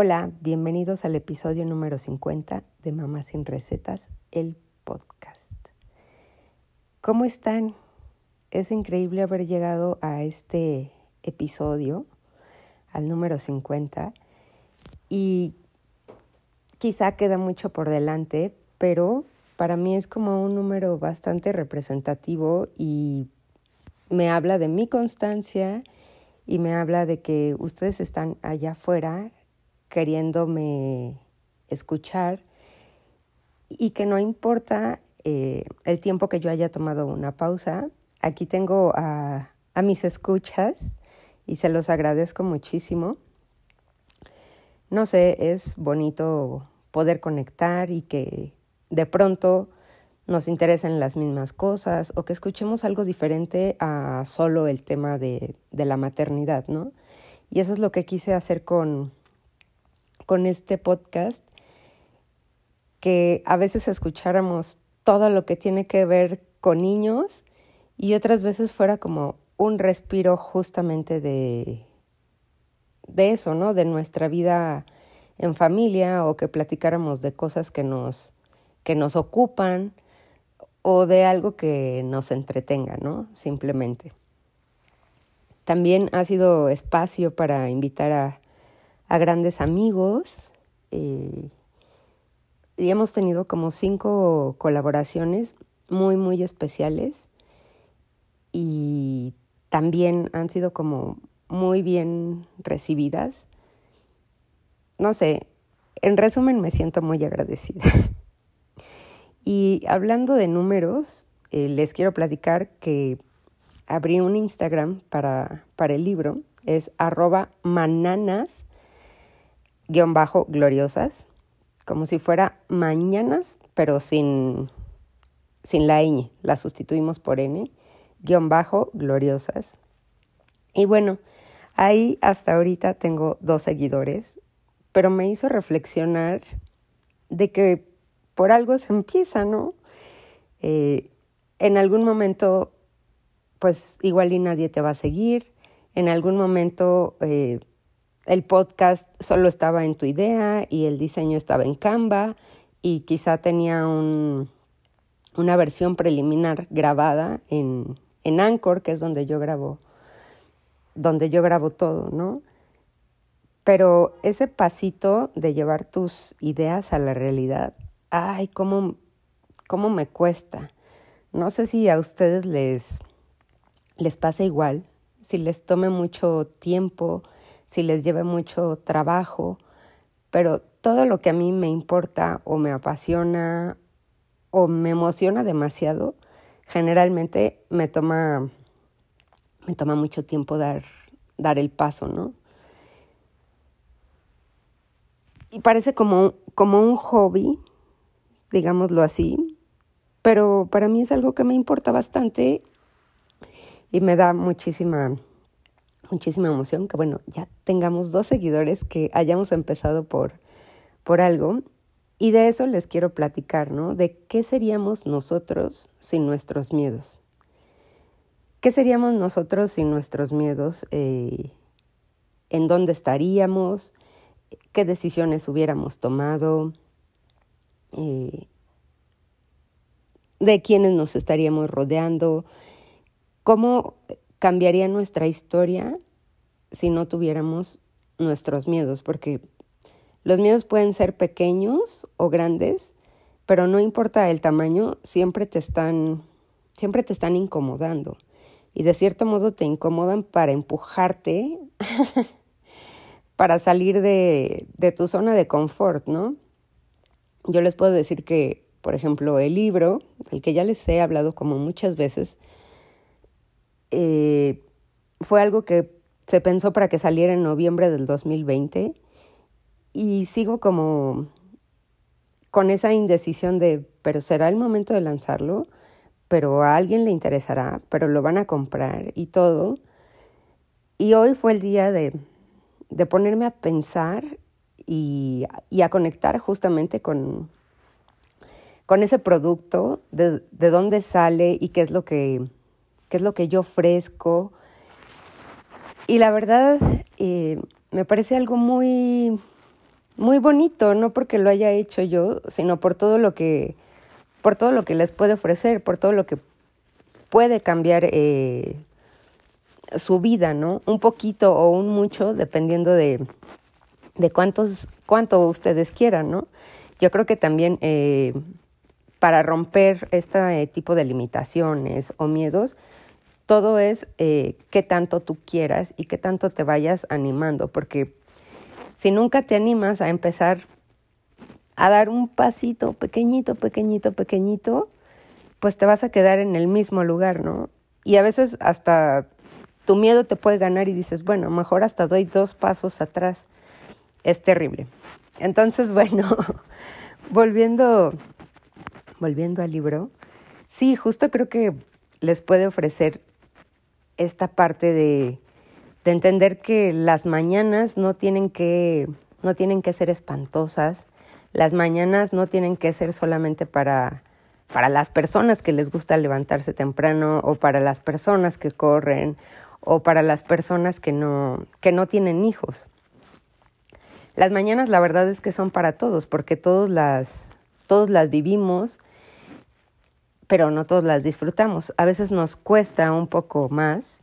Hola, bienvenidos al episodio número 50 de Mamá sin Recetas, el podcast. ¿Cómo están? Es increíble haber llegado a este episodio, al número 50, y quizá queda mucho por delante, pero para mí es como un número bastante representativo y me habla de mi constancia y me habla de que ustedes están allá afuera queriéndome escuchar y que no importa eh, el tiempo que yo haya tomado una pausa, aquí tengo a, a mis escuchas y se los agradezco muchísimo. No sé, es bonito poder conectar y que de pronto nos interesen las mismas cosas o que escuchemos algo diferente a solo el tema de, de la maternidad, ¿no? Y eso es lo que quise hacer con, con este podcast, que a veces escucháramos todo lo que tiene que ver con niños y otras veces fuera como un respiro justamente de, de eso, ¿no? De nuestra vida en familia o que platicáramos de cosas que nos, que nos ocupan o de algo que nos entretenga, ¿no? Simplemente. También ha sido espacio para invitar a, a grandes amigos. Eh, y hemos tenido como cinco colaboraciones muy, muy especiales y también han sido como muy bien recibidas. No sé, en resumen me siento muy agradecida. y hablando de números, eh, les quiero platicar que abrí un Instagram para, para el libro, es arroba mananas guion bajo gloriosas, como si fuera mañanas, pero sin, sin la ñ, la sustituimos por n, guion bajo gloriosas. Y bueno, ahí hasta ahorita tengo dos seguidores, pero me hizo reflexionar de que por algo se empieza, ¿no? Eh, en algún momento, pues igual y nadie te va a seguir, en algún momento eh, el podcast solo estaba en tu idea y el diseño estaba en Canva y quizá tenía un, una versión preliminar grabada en, en Anchor, que es donde yo grabo, donde yo grabo todo, ¿no? Pero ese pasito de llevar tus ideas a la realidad, ay, cómo, cómo me cuesta. No sé si a ustedes les, les pasa igual, si les tome mucho tiempo, si les lleve mucho trabajo, pero todo lo que a mí me importa o me apasiona o me emociona demasiado, generalmente me toma, me toma mucho tiempo dar, dar el paso, ¿no? Y parece como, como un hobby, digámoslo así, pero para mí es algo que me importa bastante y me da muchísima muchísima emoción que, bueno, ya tengamos dos seguidores, que hayamos empezado por, por algo. Y de eso les quiero platicar, ¿no? De qué seríamos nosotros sin nuestros miedos. ¿Qué seríamos nosotros sin nuestros miedos? Eh, ¿En dónde estaríamos? ¿Qué decisiones hubiéramos tomado? Eh, ¿De quiénes nos estaríamos rodeando? ¿Cómo cambiaría nuestra historia si no tuviéramos nuestros miedos, porque los miedos pueden ser pequeños o grandes, pero no importa el tamaño, siempre te están siempre te están incomodando y de cierto modo te incomodan para empujarte para salir de, tu zona de confort, ¿no? Yo les puedo decir que, por ejemplo, el libro, el que ya les he hablado como muchas veces, eh, fue algo que se pensó para que saliera en noviembre del 2020 y sigo como con esa indecisión de, pero será el momento de lanzarlo, pero a alguien le interesará, pero lo van a comprar y todo. Y hoy fue el día de, de ponerme a pensar y, y, a conectar justamente con, con ese producto, de, de dónde sale y qué es lo que qué es lo que yo ofrezco. Y la verdad, eh, me parece algo muy, muy bonito, no porque lo haya hecho yo, sino por todo lo que, por todo lo que les puede ofrecer, por todo lo que puede cambiar eh, su vida, ¿no? Un poquito o un mucho, dependiendo de, de cuántos, cuánto ustedes quieran, ¿no? Yo creo que también eh, para romper este tipo de limitaciones o miedos, todo es eh, qué tanto tú quieras y qué tanto te vayas animando, porque si nunca te animas a empezar a dar un pasito pequeñito, pequeñito, pequeñito, pues te vas a quedar en el mismo lugar, ¿no? Y a veces hasta tu miedo te puede ganar y dices, bueno, mejor hasta doy dos pasos atrás. Es terrible. Entonces, bueno, volviendo, volviendo al libro, sí, justo creo que les puede ofrecer esta parte de, de entender que las mañanas no tienen que, no tienen que ser espantosas, las mañanas no tienen que ser solamente para para las personas que les gusta levantarse temprano o para las personas que corren o para las personas que no, que no tienen hijos. Las mañanas la verdad es que son para todos porque todos las, todos las vivimos, pero no todos las disfrutamos. A veces nos cuesta un poco más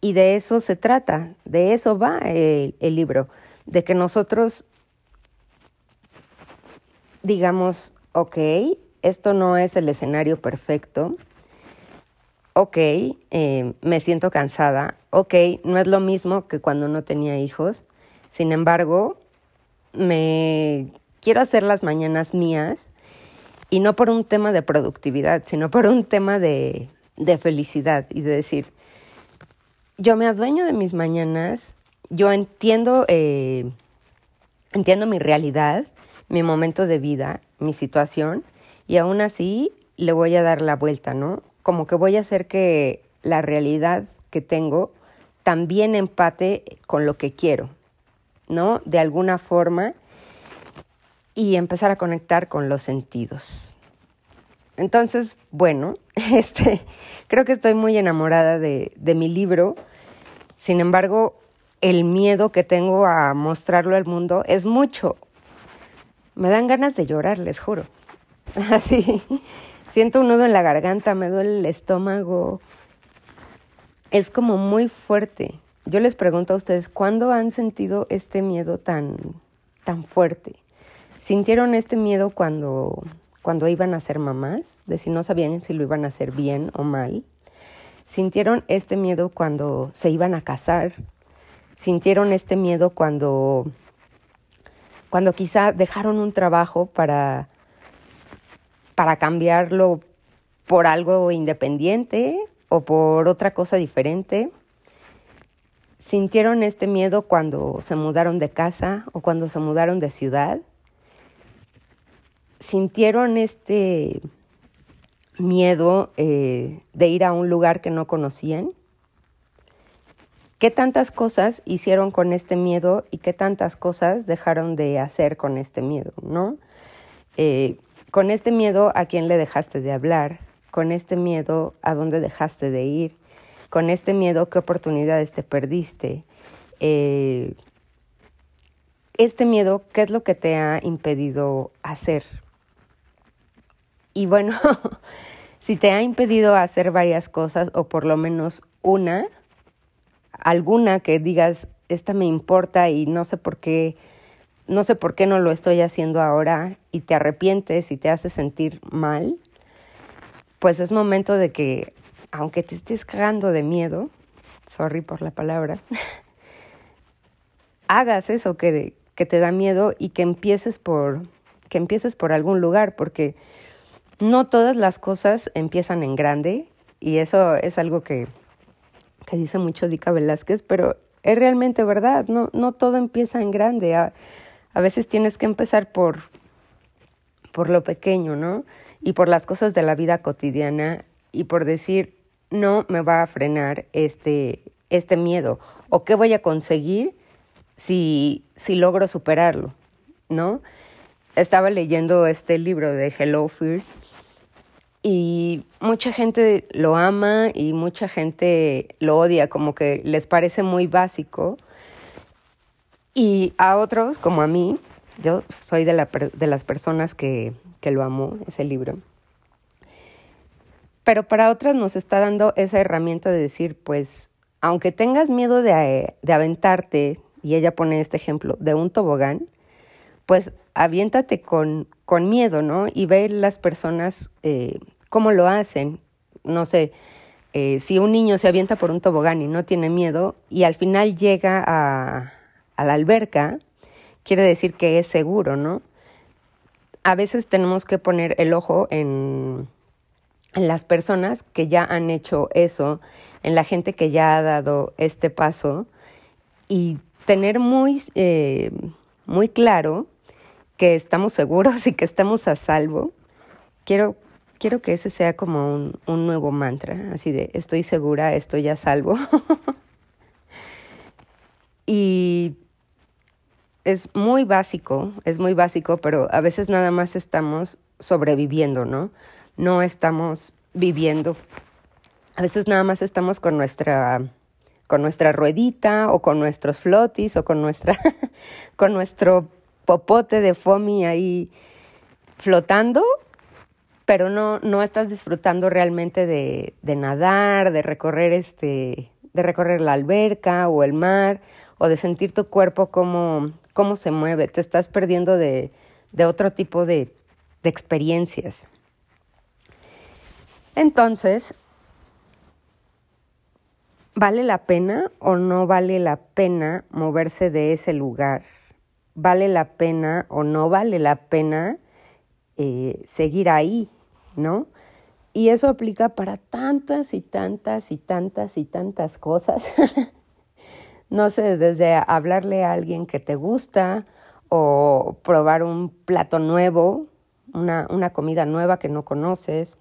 y de eso se trata, de eso va el, el libro, de que nosotros digamos, ok, esto no es el escenario perfecto. Ok, eh, me siento cansada. Ok, no es lo mismo que cuando no tenía hijos. Sin embargo, me quiero hacer las mañanas mías y no por un tema de productividad, sino por un tema de, de felicidad y de decir, yo me adueño de mis mañanas, yo entiendo, eh, entiendo mi realidad, mi momento de vida, mi situación y aún así le voy a dar la vuelta, ¿no? Como que voy a hacer que la realidad que tengo también empate con lo que quiero, ¿no? De alguna forma y empezar a conectar con los sentidos. Entonces, bueno, este, creo que estoy muy enamorada de, mi libro. Sin embargo, el miedo que tengo a mostrarlo al mundo es mucho. Me dan ganas de llorar, les juro. Así, siento un nudo en la garganta, me duele el estómago. Es como muy fuerte. Yo les pregunto a ustedes, ¿cuándo han sentido este miedo tan, tan fuerte? ¿Sintieron este miedo cuando, cuando iban a ser mamás? De si no sabían si lo iban a hacer bien o mal. ¿Sintieron este miedo cuando se iban a casar? ¿Sintieron este miedo cuando, cuando quizá dejaron un trabajo para para cambiarlo por algo independiente o por otra cosa diferente. ¿Sintieron este miedo cuando se mudaron de casa o cuando se mudaron de ciudad? ¿Sintieron este miedo eh, de ir a un lugar que no conocían? ¿Qué tantas cosas hicieron con este miedo y qué tantas cosas dejaron de hacer con este miedo, no? Eh, con este miedo a quién le dejaste de hablar, con este miedo a dónde dejaste de ir, con este miedo qué oportunidades te perdiste. Eh, este miedo, ¿qué es lo que te ha impedido hacer? Y bueno, si te ha impedido hacer varias cosas o por lo menos una, alguna que digas, esta me importa y no sé por qué no sé por qué no lo estoy haciendo ahora y te arrepientes y te hace sentir mal, pues es momento de que, aunque te estés cagando de miedo, sorry por la palabra, hagas eso que, que te da miedo y que empieces por que empieces por algún lugar, porque no todas las cosas empiezan en grande, y eso es algo que, que dice mucho Dica Velázquez, pero es realmente verdad, no, no todo empieza en grande. A veces tienes que empezar por, por lo pequeño, ¿no? Y por las cosas de la vida cotidiana y por decir, no me va a frenar este, este miedo o qué voy a conseguir si, si logro superarlo, ¿no? Estaba leyendo este libro de Hello Fears y mucha gente lo ama y mucha gente lo odia, como que les parece muy básico Y a otros, como a mí, yo soy de, la, de las personas que, que lo amó, ese libro. Pero para otras nos está dando esa herramienta de decir, pues, aunque tengas miedo de, de aventarte, y ella pone este ejemplo, de un tobogán, pues aviéntate con, con miedo, ¿no? Y ver las personas eh, cómo lo hacen. No sé, eh, si un niño se avienta por un tobogán y no tiene miedo y al final llega a, a la alberca, quiere decir que es seguro, ¿no? A veces tenemos que poner el ojo en, en las personas que ya han hecho eso, en la gente que ya ha dado este paso y tener muy, eh, muy claro que estamos seguros y que estamos a salvo. Quiero, quiero que ese sea como un, un nuevo mantra, así de estoy segura, estoy a salvo. y es muy básico, es muy básico, pero a veces nada más estamos sobreviviendo, ¿no? No estamos viviendo. A veces nada más estamos con nuestra con nuestra ruedita o con nuestros flotis o con nuestra con nuestro popote de foamy ahí flotando, pero no no estás disfrutando realmente de, de nadar, de recorrer este de recorrer la alberca o el mar o de sentir tu cuerpo como cómo se mueve, te estás perdiendo de, de otro tipo de, de experiencias. Entonces, ¿vale la pena o no vale la pena moverse de ese lugar? ¿Vale la pena o no vale la pena eh, seguir ahí? ¿No? Y eso aplica para tantas y tantas y tantas y tantas cosas. no sé, desde hablarle a alguien que te gusta o probar un plato nuevo, una, una comida nueva que no conoces,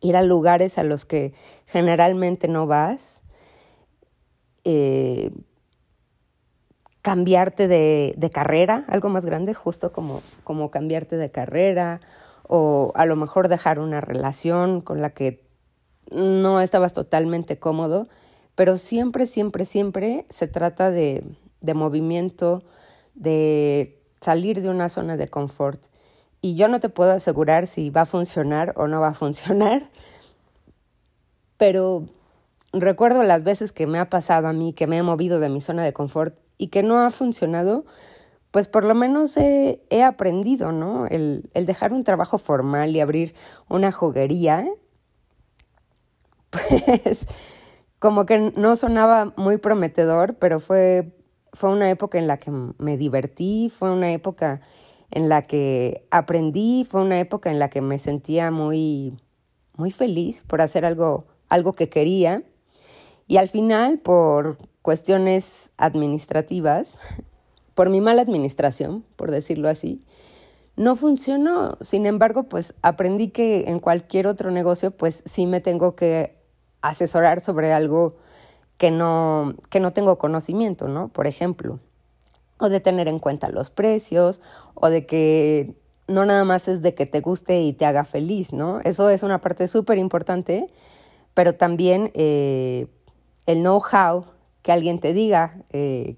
ir a lugares a los que generalmente no vas, eh, cambiarte de, de, carrera, algo más grande, justo como, como cambiarte de carrera, o a lo mejor dejar una relación con la que no estabas totalmente cómodo pero siempre, siempre, siempre se trata de, de movimiento, de salir de una zona de confort. Y yo no te puedo asegurar si va a funcionar o no va a funcionar, pero recuerdo las veces que me ha pasado a mí, que me he movido de mi zona de confort y que no ha funcionado, pues por lo menos he, aprendido, ¿no? El, dejar un trabajo formal y abrir una juguería, pues como que no sonaba muy prometedor, pero fue, fue una época en la que me divertí, fue una época en la que aprendí, fue una época en la que me sentía muy, muy feliz por hacer algo, algo que quería. Y al final, por cuestiones administrativas, por mi mala administración, por decirlo así, no funcionó. Sin embargo, pues aprendí que en cualquier otro negocio, pues sí me tengo que asesorar sobre algo que no, que no tengo conocimiento, ¿no? Por ejemplo, o de tener en cuenta los precios, o de que no nada más es de que te guste y te haga feliz, ¿no? Eso es una parte súper importante, pero también eh, el know-how, que alguien te diga eh,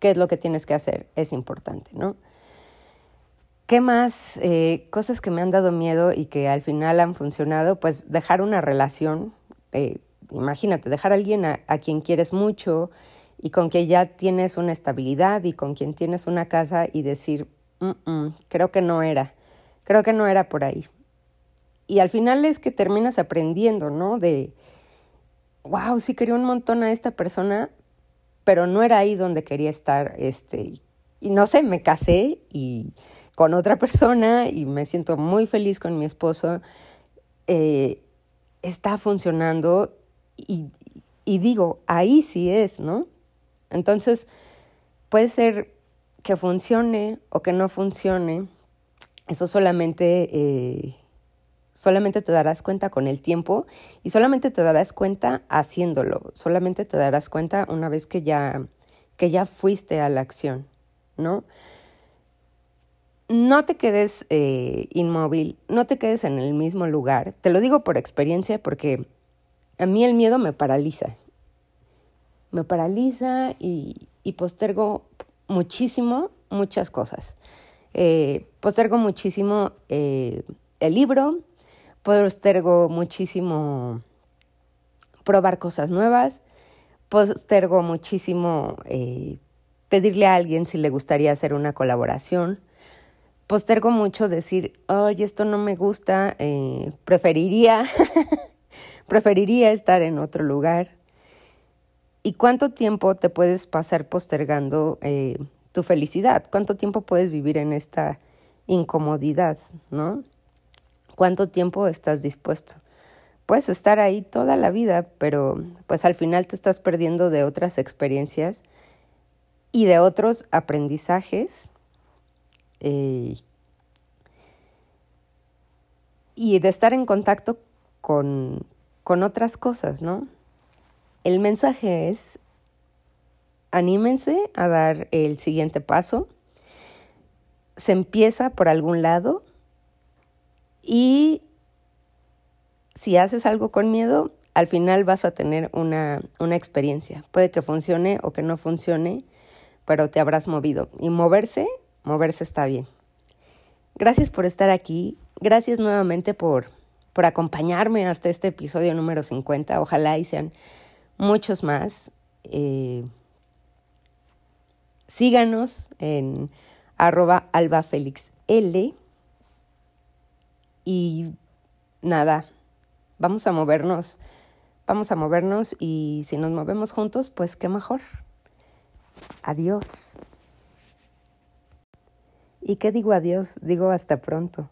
qué es lo que tienes que hacer, es importante, ¿no? ¿Qué más? Eh, cosas que me han dado miedo y que al final han funcionado, pues dejar una relación eh, imagínate, dejar a alguien a, quien quieres mucho y con quien ya tienes una estabilidad y con quien tienes una casa y decir, creo que no era, creo que no era por ahí. Y al final es que terminas aprendiendo, ¿no? De, wow, sí quería un montón a esta persona, pero no era ahí donde quería estar, este, y no sé, me casé y con otra persona y me siento muy feliz con mi esposo. Eh, está funcionando y, digo, ahí sí es, ¿no? Entonces, puede ser que funcione o que no funcione, eso solamente, eh, solamente te darás cuenta con el tiempo y solamente te darás cuenta haciéndolo, solamente te darás cuenta una vez que ya, que ya fuiste a la acción, ¿no? no te quedes eh, inmóvil, no te quedes en el mismo lugar. Te lo digo por experiencia porque a mí el miedo me paraliza. Me paraliza y, y postergo muchísimo muchas cosas. Eh, postergo muchísimo eh, el libro, postergo muchísimo probar cosas nuevas, postergo muchísimo eh, pedirle a alguien si le gustaría hacer una colaboración, postergo mucho decir, oye, esto no me gusta, preferiría, preferiría estar en otro lugar. ¿Y cuánto tiempo te puedes pasar postergando tu felicidad, cuánto tiempo puedes vivir en esta incomodidad, ¿no? ¿Cuánto tiempo estás dispuesto? Puedes estar ahí toda la vida, pero pues al final te estás perdiendo de otras experiencias y de otros aprendizajes eh, y de estar en contacto con, con otras cosas, ¿no? El mensaje es anímense a dar el siguiente paso. Se empieza por algún lado y si haces algo con miedo, al final vas a tener una, una experiencia. Puede que funcione o que no funcione, pero te habrás movido. Y moverse, moverse está bien. Gracias por estar aquí. Gracias nuevamente por, por acompañarme hasta este episodio número 50. Ojalá y sean muchos más. Eh, Síganos en arroba albafelixl. Y nada, vamos a movernos, vamos a movernos y si nos movemos juntos, pues qué mejor. Adiós. ¿Y qué digo adiós? Digo hasta pronto.